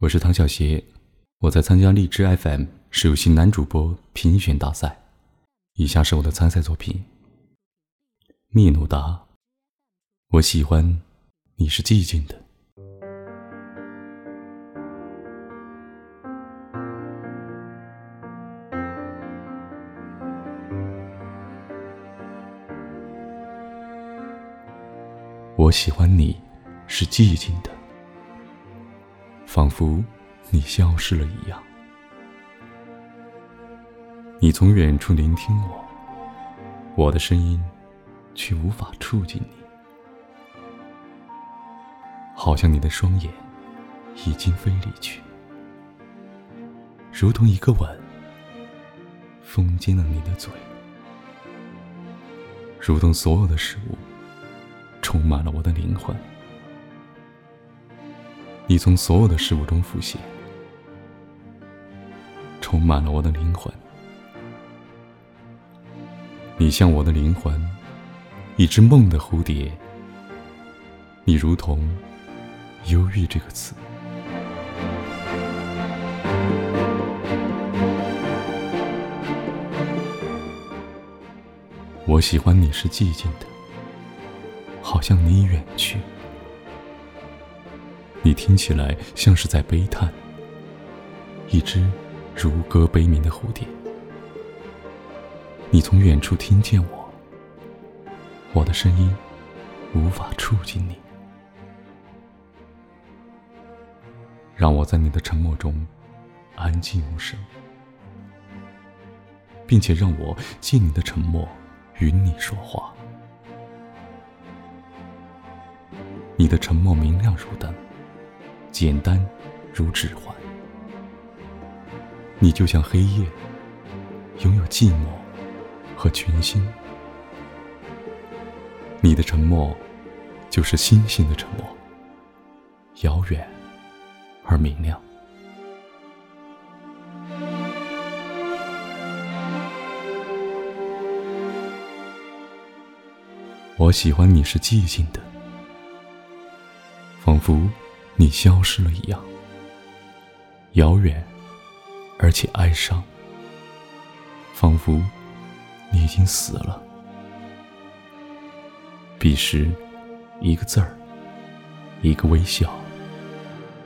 我是唐小邪，我在参加荔枝 FM 实有新男主播评选大赛。以下是我的参赛作品《聂鲁达》。我喜欢你是寂静的。我喜欢你是寂静的。仿佛你消失了一样，你从远处聆听我，我的声音却无法触及你，好像你的双眼已经飞离去，如同一个吻封紧了你的嘴，如同所有的事物充满了我的灵魂。你从所有的事物中浮现，充满了我的灵魂。你像我的灵魂，一只梦的蝴蝶。你如同“忧郁”这个词。我喜欢你是寂静的，好像你已远去。你听起来像是在悲叹，一只如歌悲鸣的蝴蝶。你从远处听见我，我的声音无法触及你，让我在你的沉默中安静无声，并且让我借你的沉默与你说话。你的沉默明亮如灯。简单如指环，你就像黑夜，拥有寂寞和群星。你的沉默，就是星星的沉默，遥远而明亮。我喜欢你是寂静的，仿佛。你消失了一样，遥远，而且哀伤，仿佛你已经死了。彼时，一个字儿，一个微笑，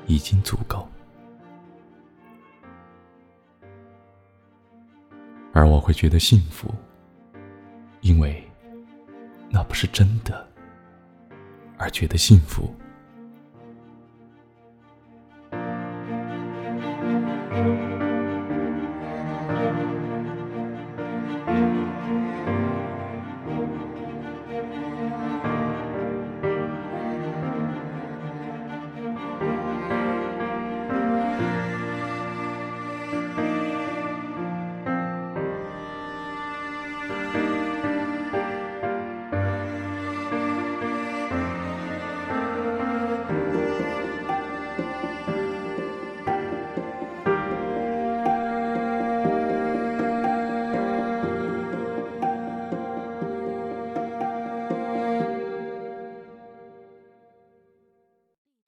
已经足够。而我会觉得幸福，因为那不是真的，而觉得幸福。